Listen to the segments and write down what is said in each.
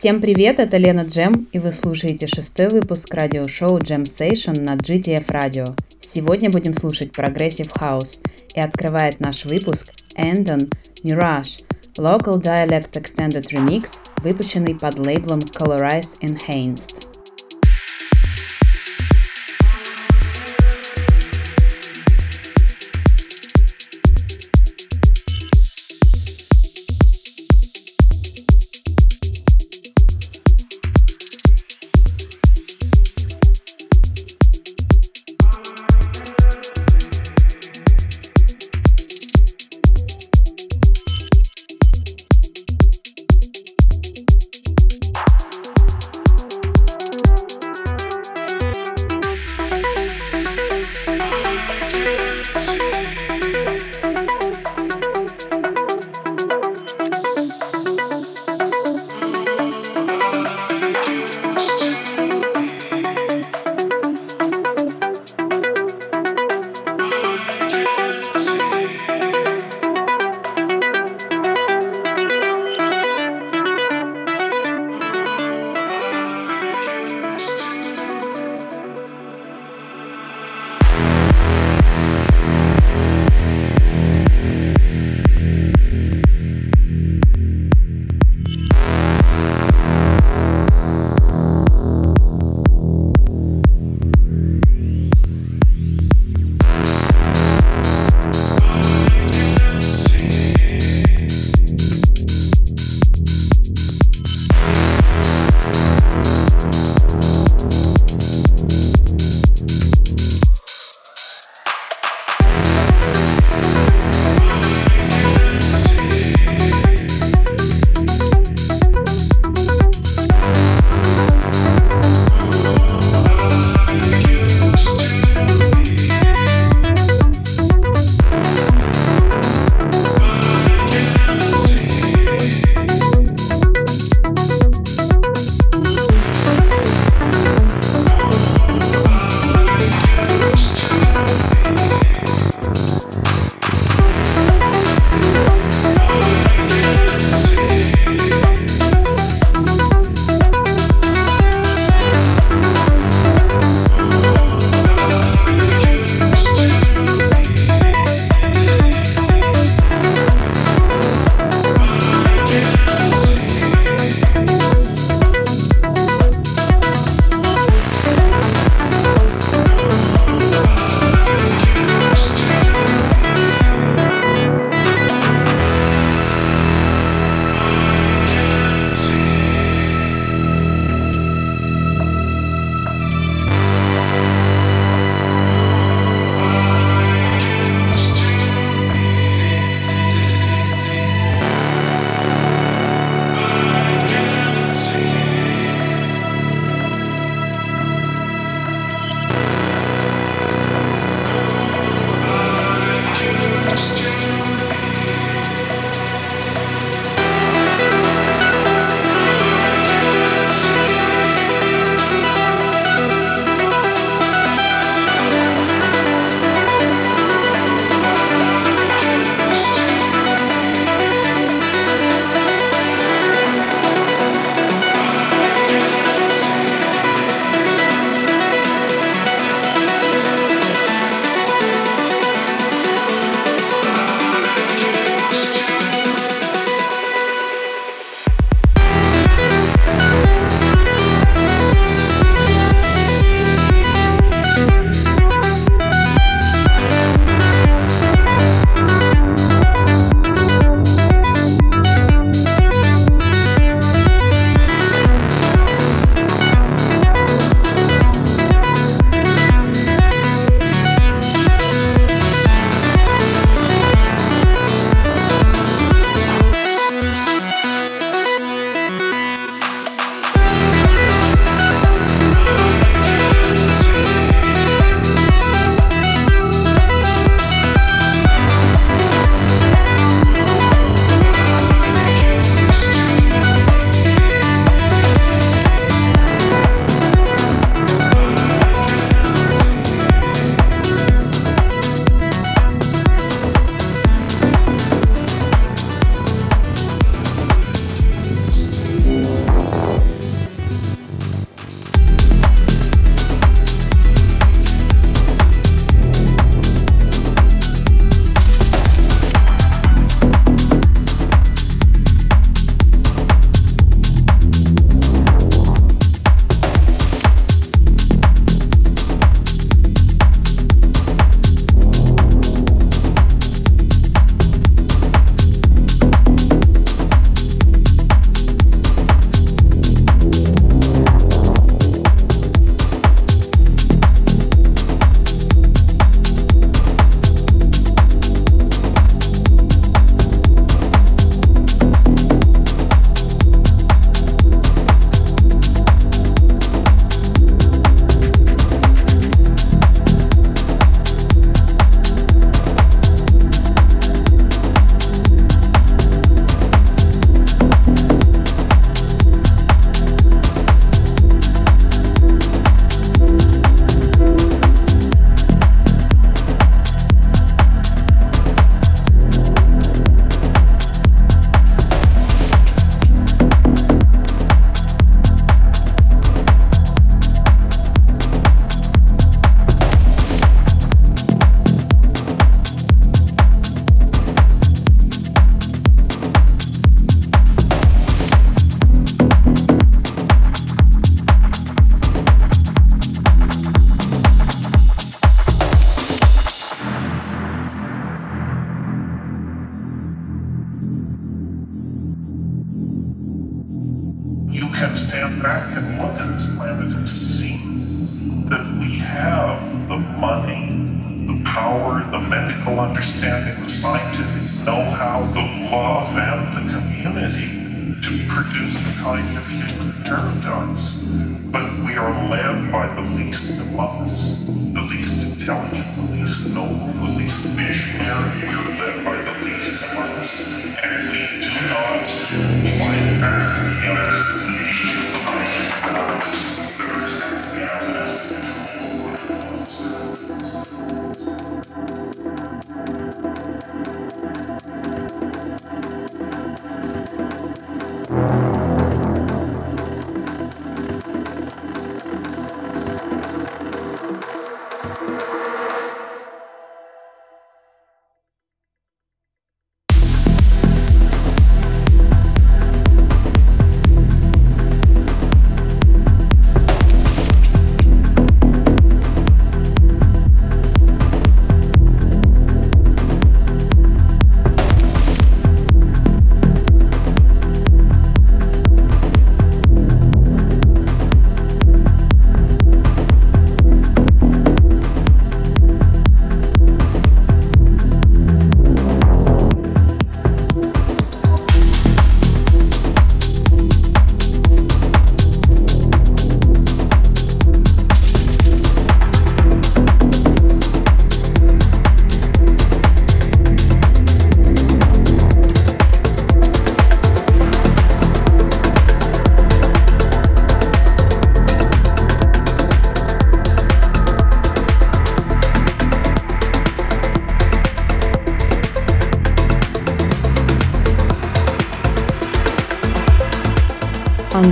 Всем привет, это Лена Джем, и вы слушаете шестой выпуск радиошоу Jam Station на GTF Radio. Сегодня будем слушать Progressive House, и открывает наш выпуск Andon Mirage Local Dialect Extended Remix, выпущенный под лейблом Colorize Enhanced.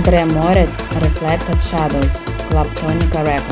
Tre More Reflected Shadows, Club rap. Records.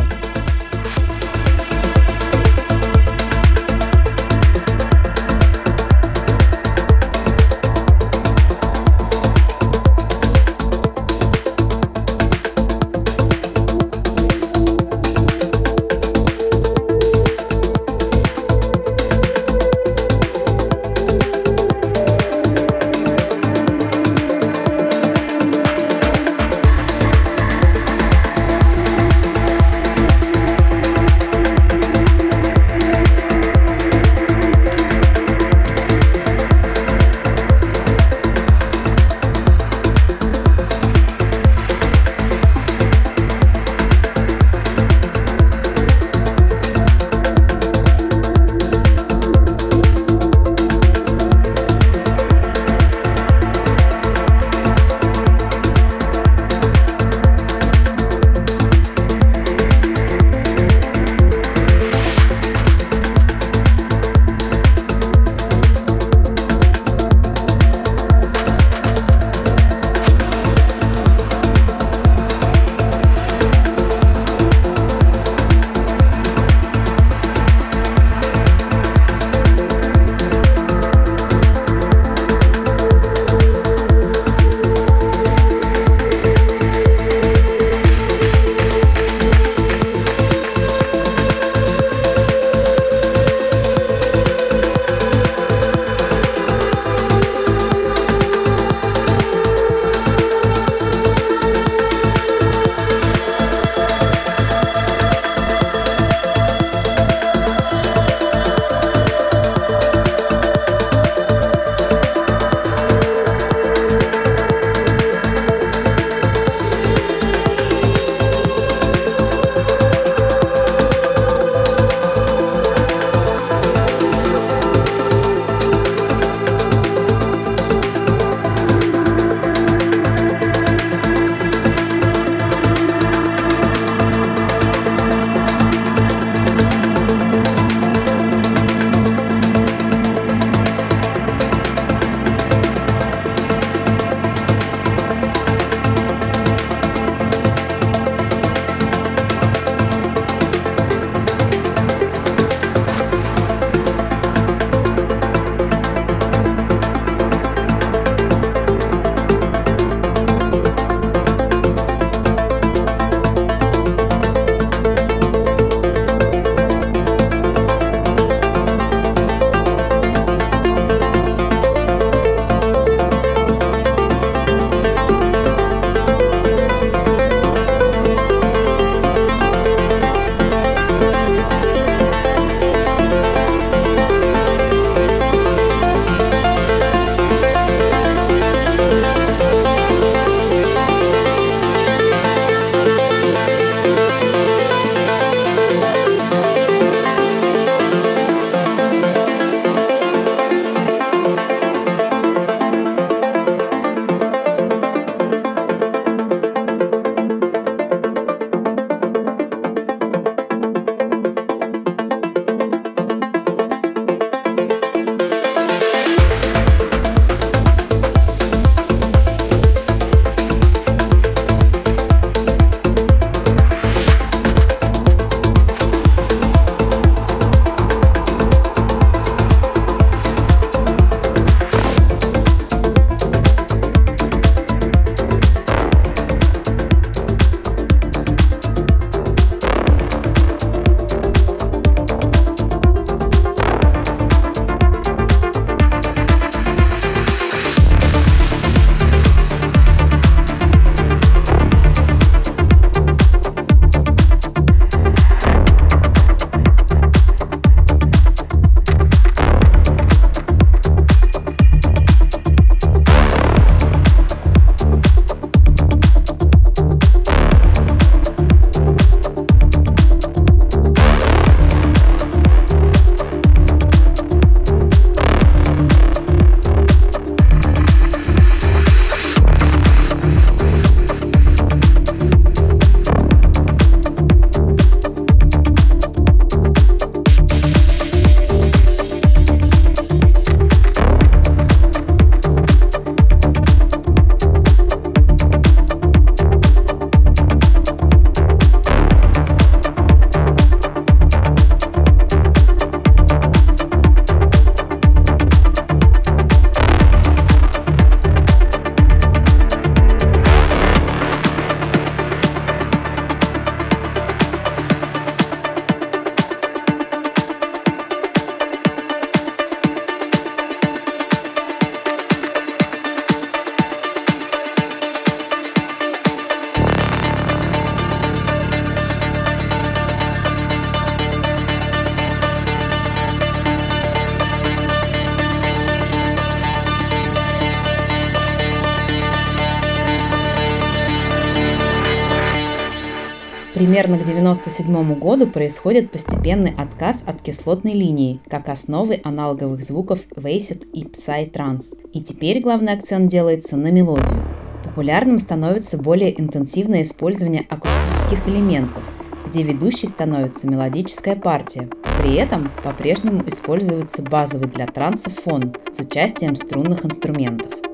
Примерно к 1997 году происходит постепенный отказ от кислотной линии, как основы аналоговых звуков Вейсит и Psy-транс. И теперь главный акцент делается на мелодию. Популярным становится более интенсивное использование акустических элементов, где ведущей становится мелодическая партия. При этом по-прежнему используется базовый для транса фон с участием струнных инструментов.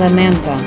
lamenta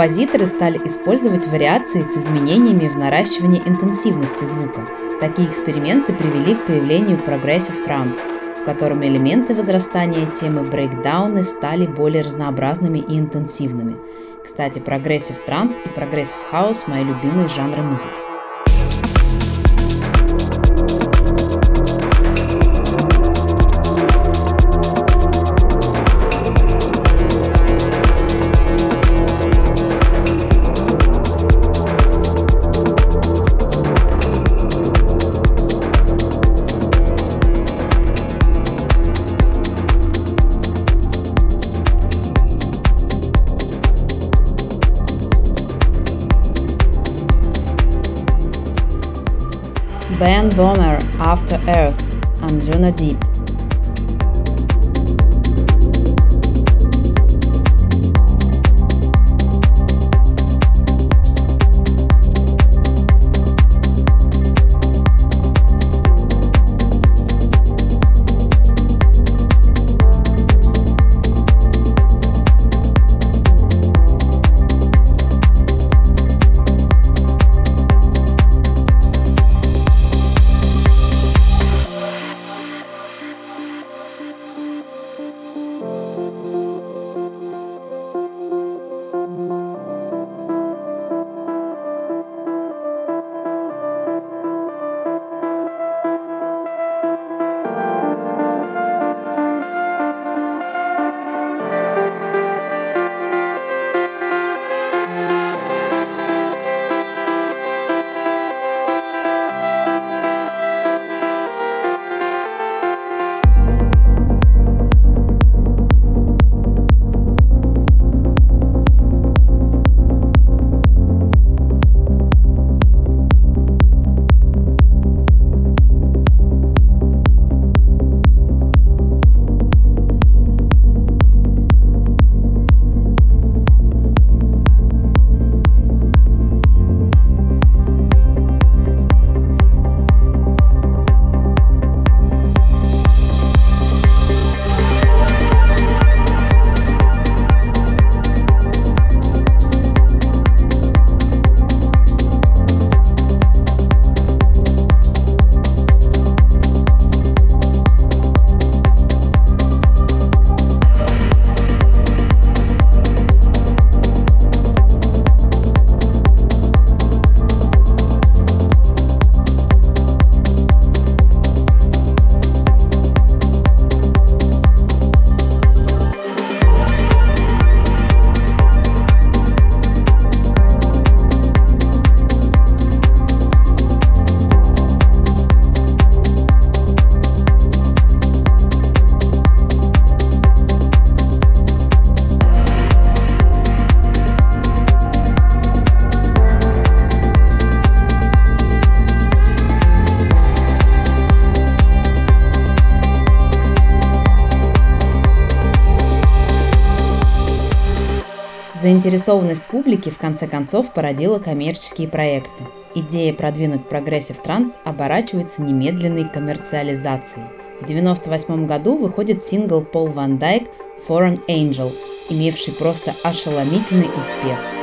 Композиторы стали использовать вариации с изменениями в наращивании интенсивности звука. Такие эксперименты привели к появлению Progressive Trance, в котором элементы возрастания темы брейкдауны стали более разнообразными и интенсивными. Кстати, Progressive Trance и Progressive House – мои любимые жанры музыки. Land Bomber After Earth Anjuna Deep. Заинтересованность публики в конце концов породила коммерческие проекты. Идея продвинуть progressive trance оборачивается немедленной коммерциализацией. В 1998 году выходит сингл Пол Ван Дайк «For An Angel», имевший просто ошеломительный успех –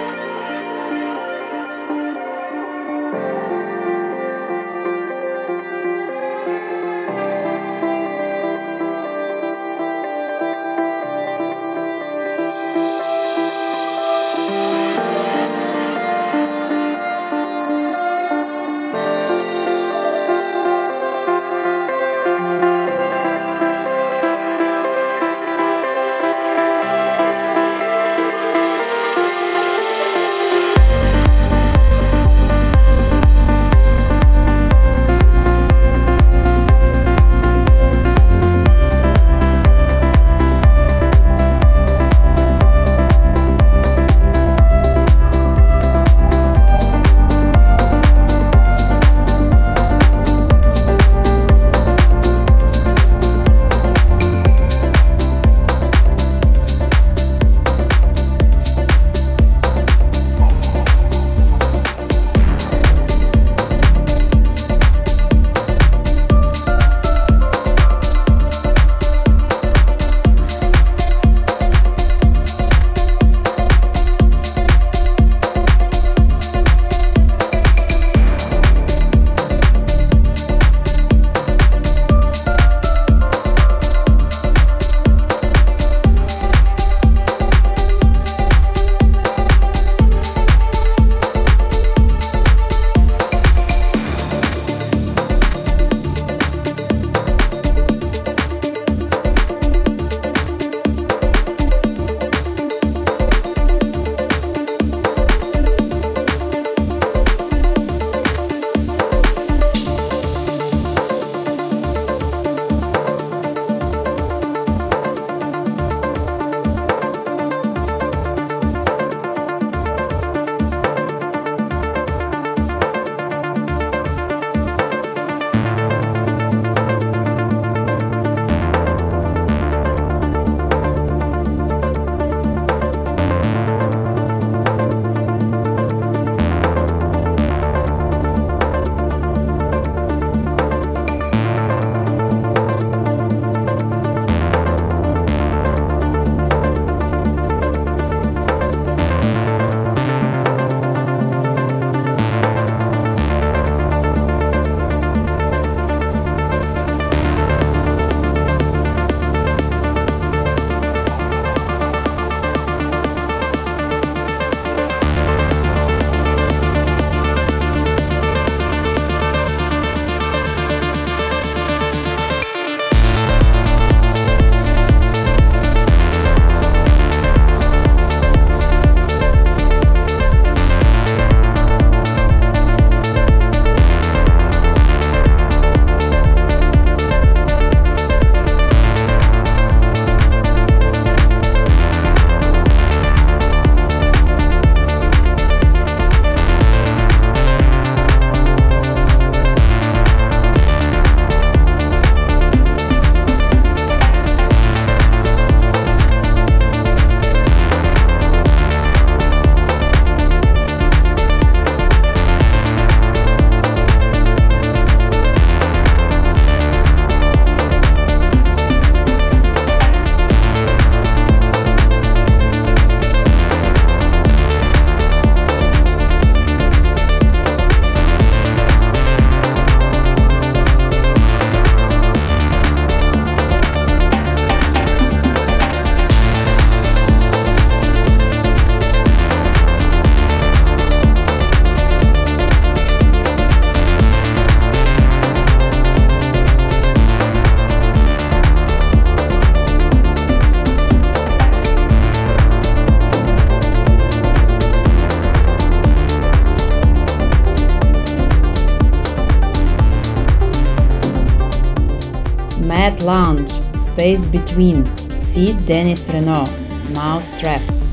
Head Lounge, Space Between, Feed Dennis Renault, Mouse Trap.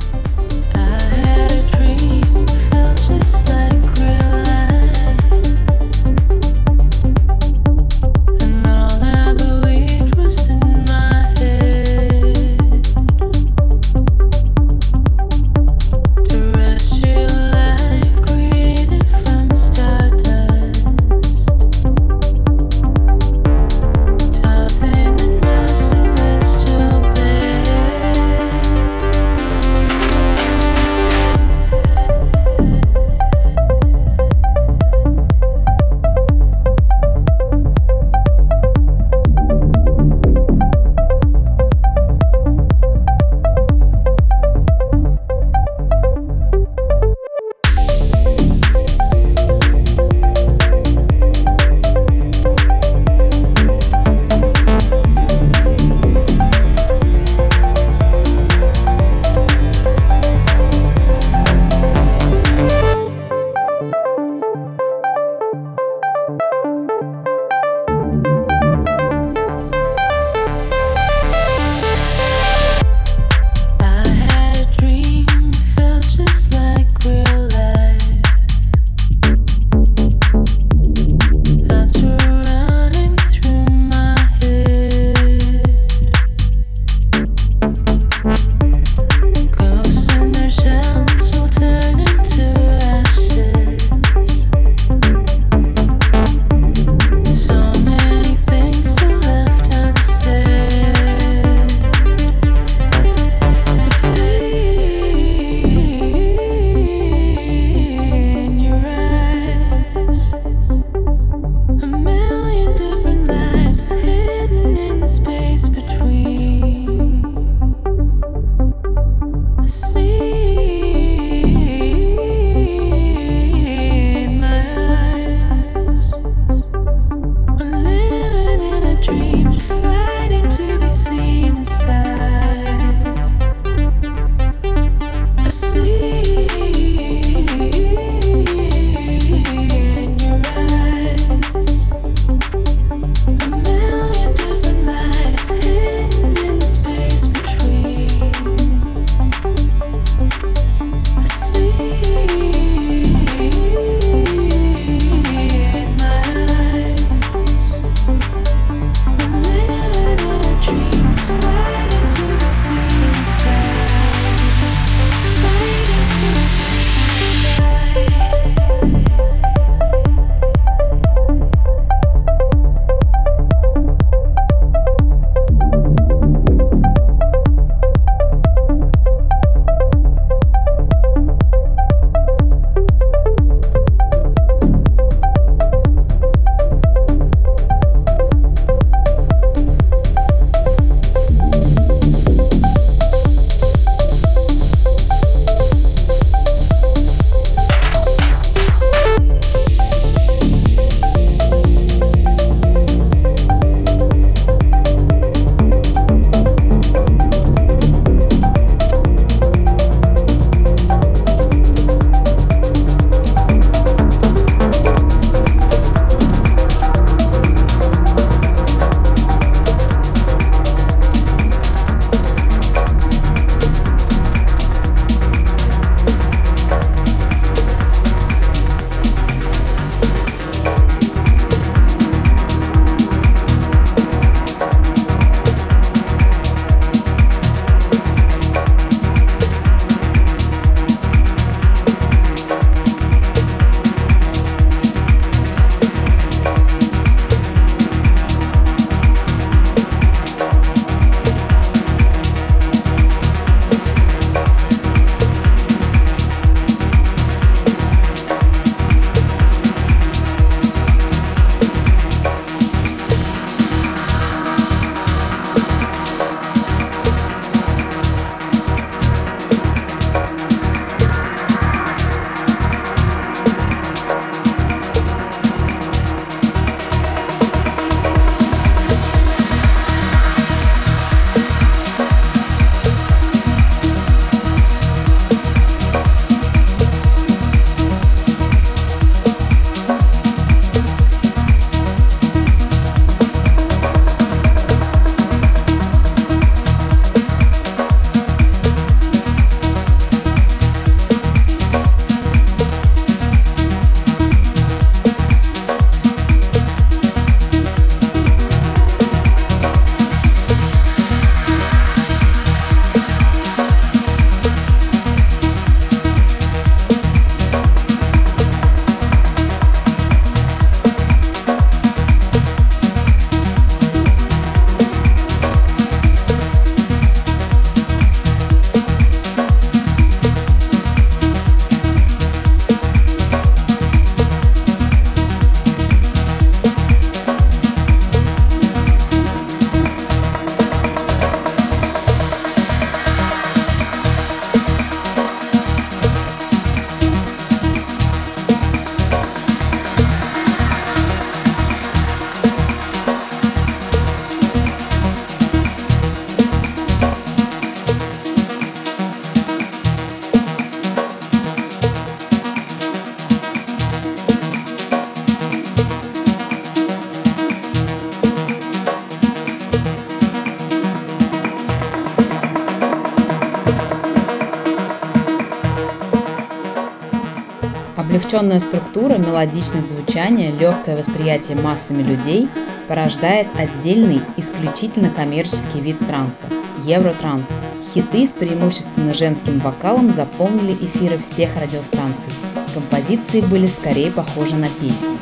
Облегченная структура, мелодичность звучания, легкое восприятие массами людей порождает отдельный, исключительно коммерческий вид транса – евротранс. Хиты с преимущественно женским вокалом заполнили эфиры всех радиостанций. Композиции были скорее похожи на песни.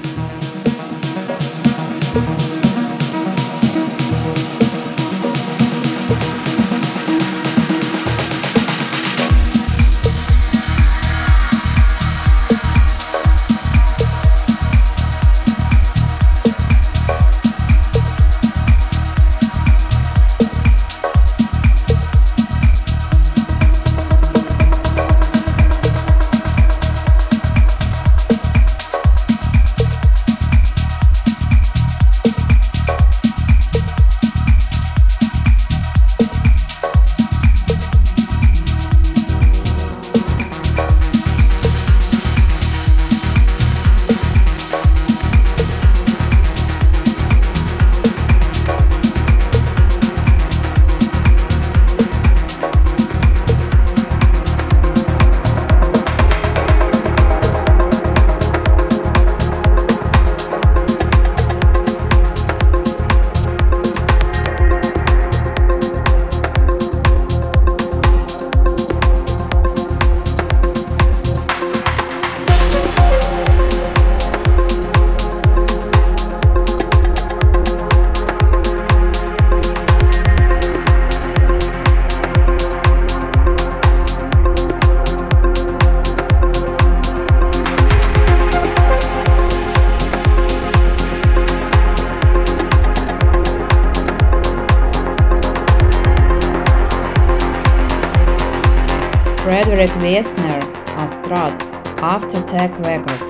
Black Record.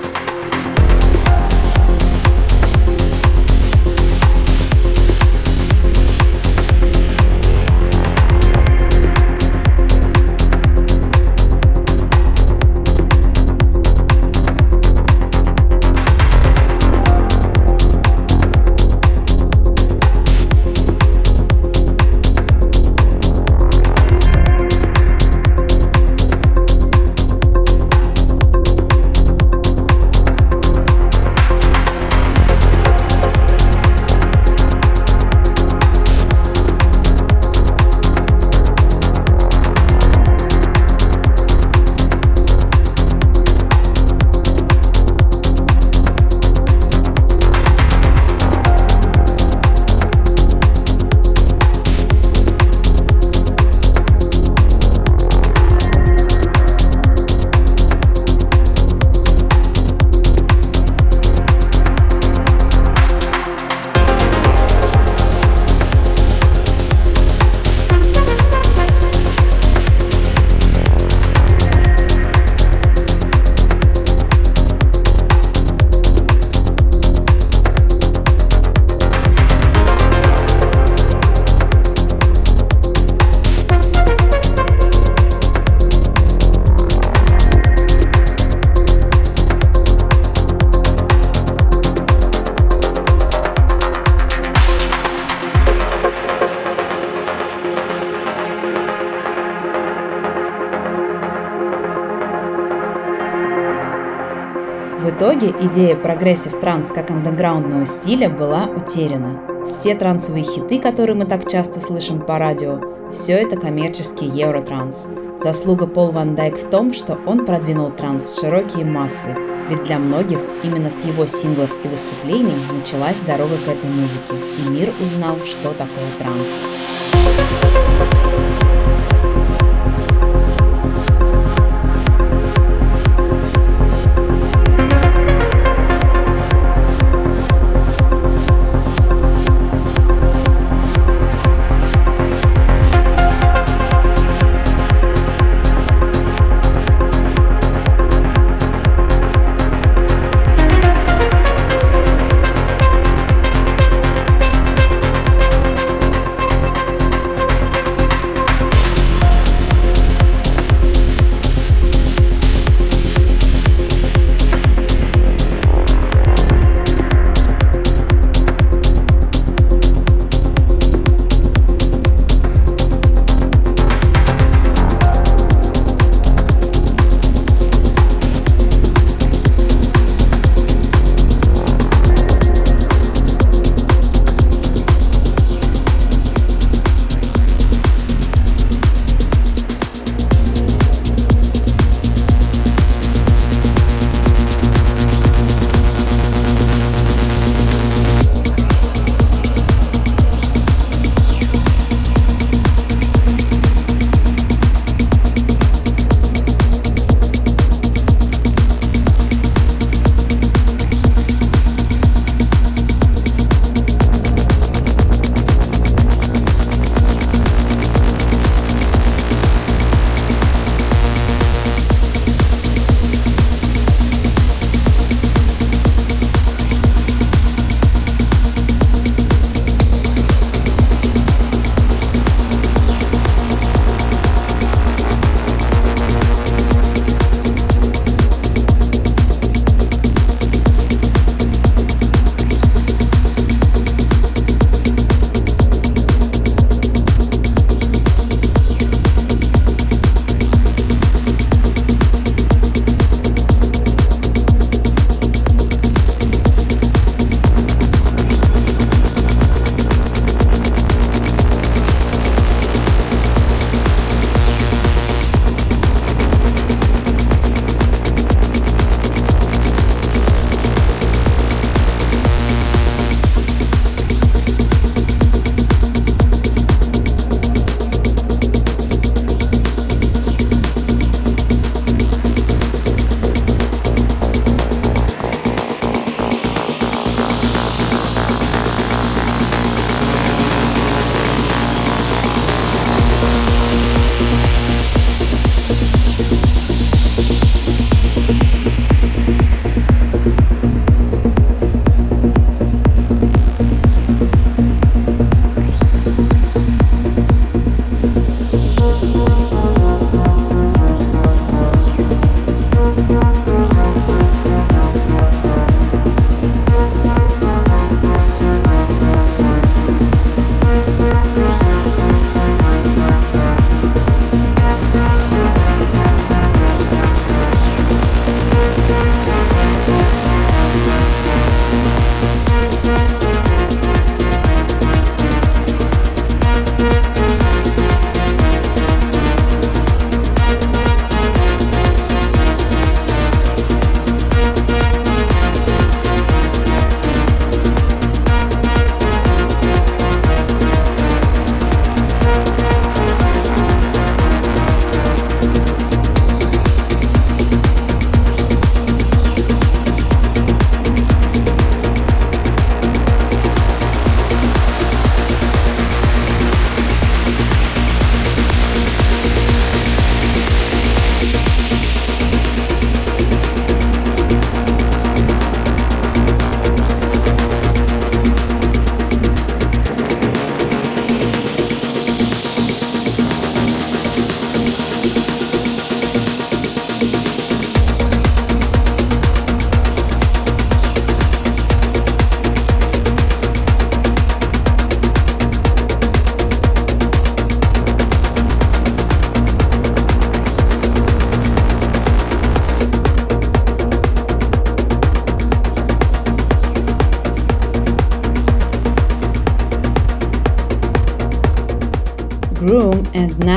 Идея progressive trance как андеграундного стиля была утеряна. Все трансовые хиты, которые мы так часто слышим по радио, все это коммерческий евротранс. Заслуга Пол Ван Дайк в том, что он продвинул транс в широкие массы, ведь для многих именно с его синглов и выступлений началась дорога к этой музыке, и мир узнал, что такое транс.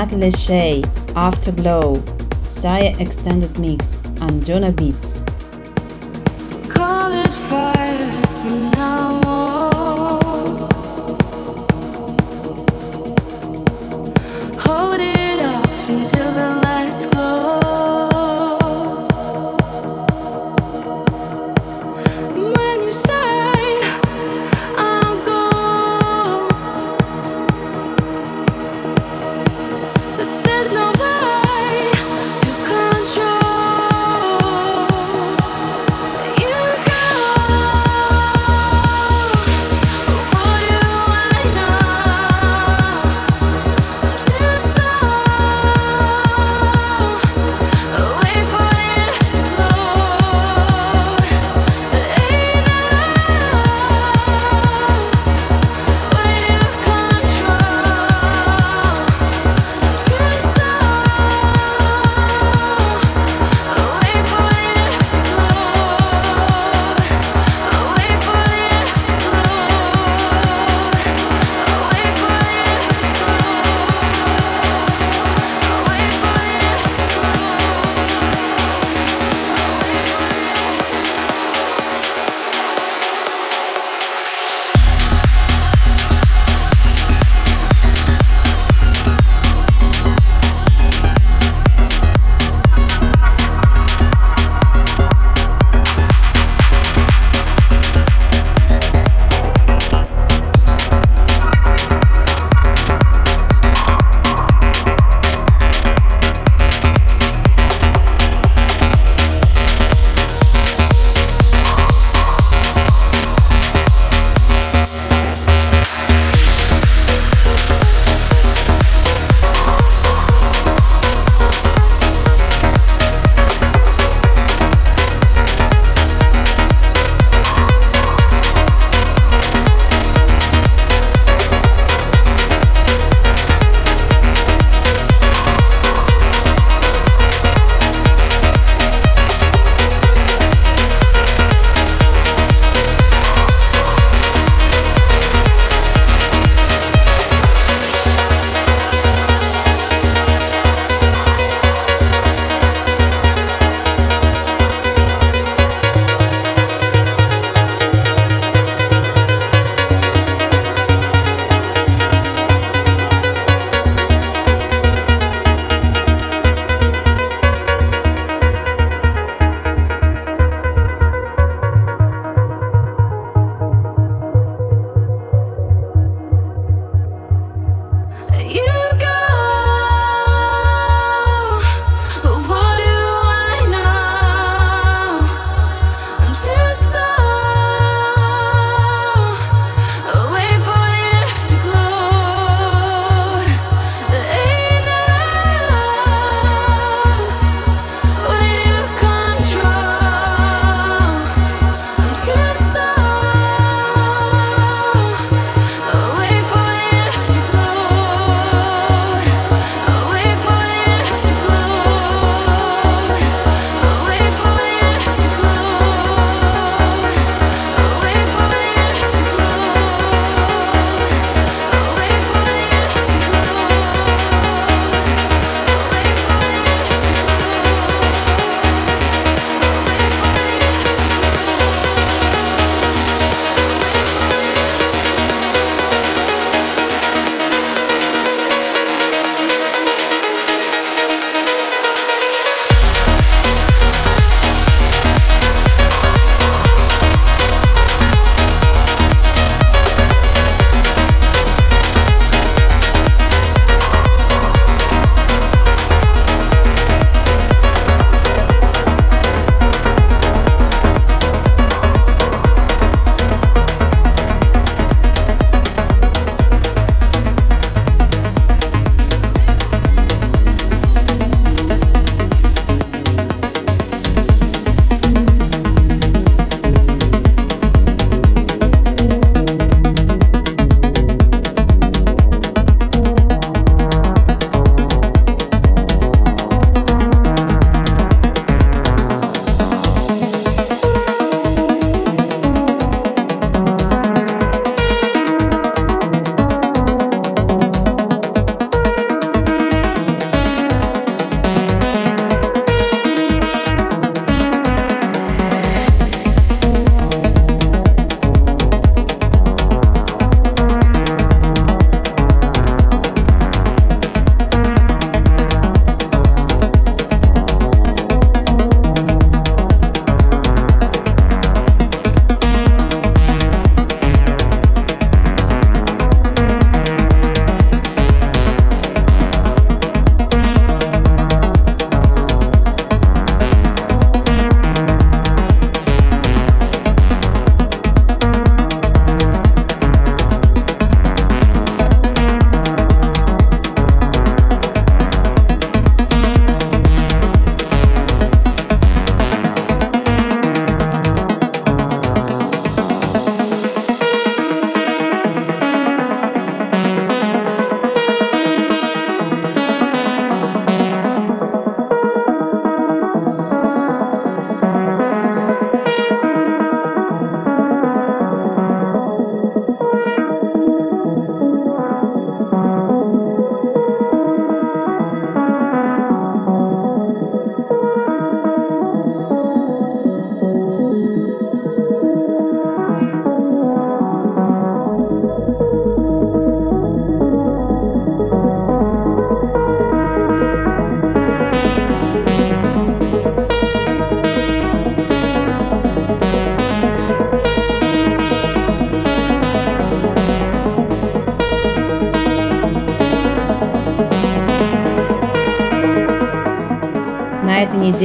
Matt Lachey, Afterglow, Saya Extended Mix, and Jonah Beats.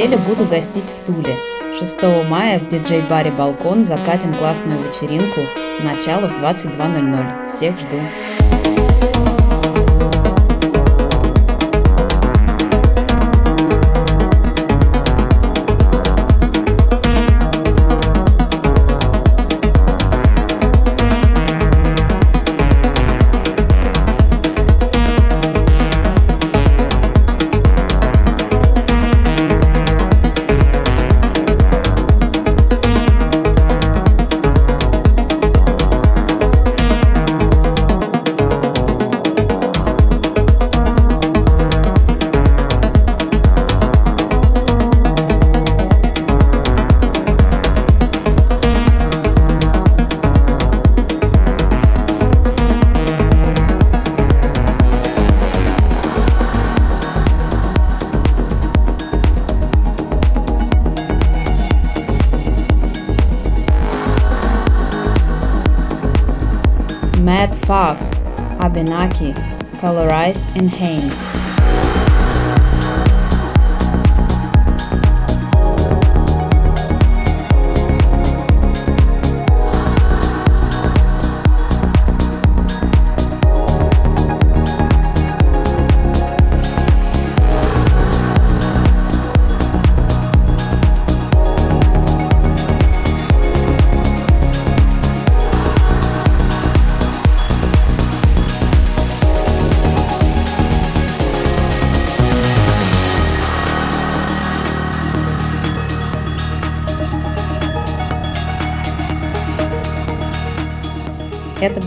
Неделе буду гостить в Туле. 6 мая в диджей-баре «Балкон» закатим классную вечеринку. Начало в 22.00. Всех жду.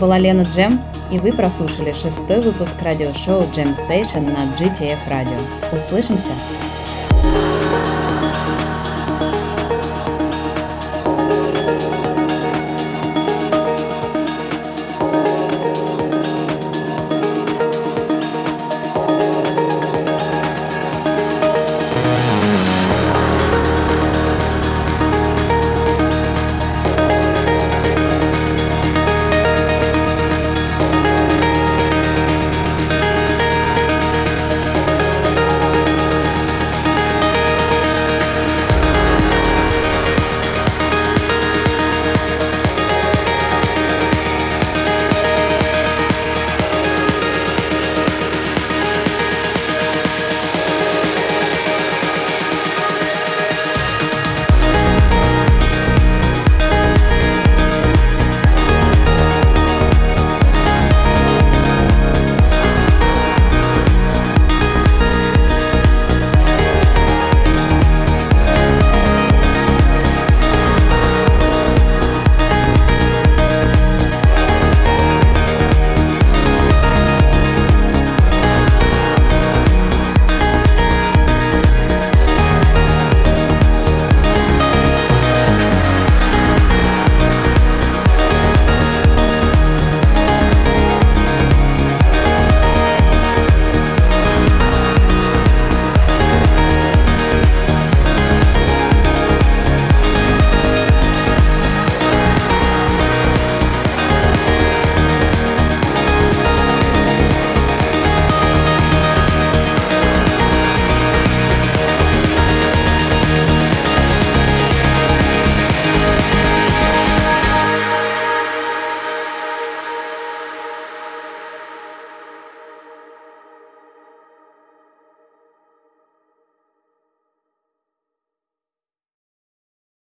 Была Лена Джем, и вы прослушали шестой выпуск радиошоу Jam Session на GTF Radio. Услышимся!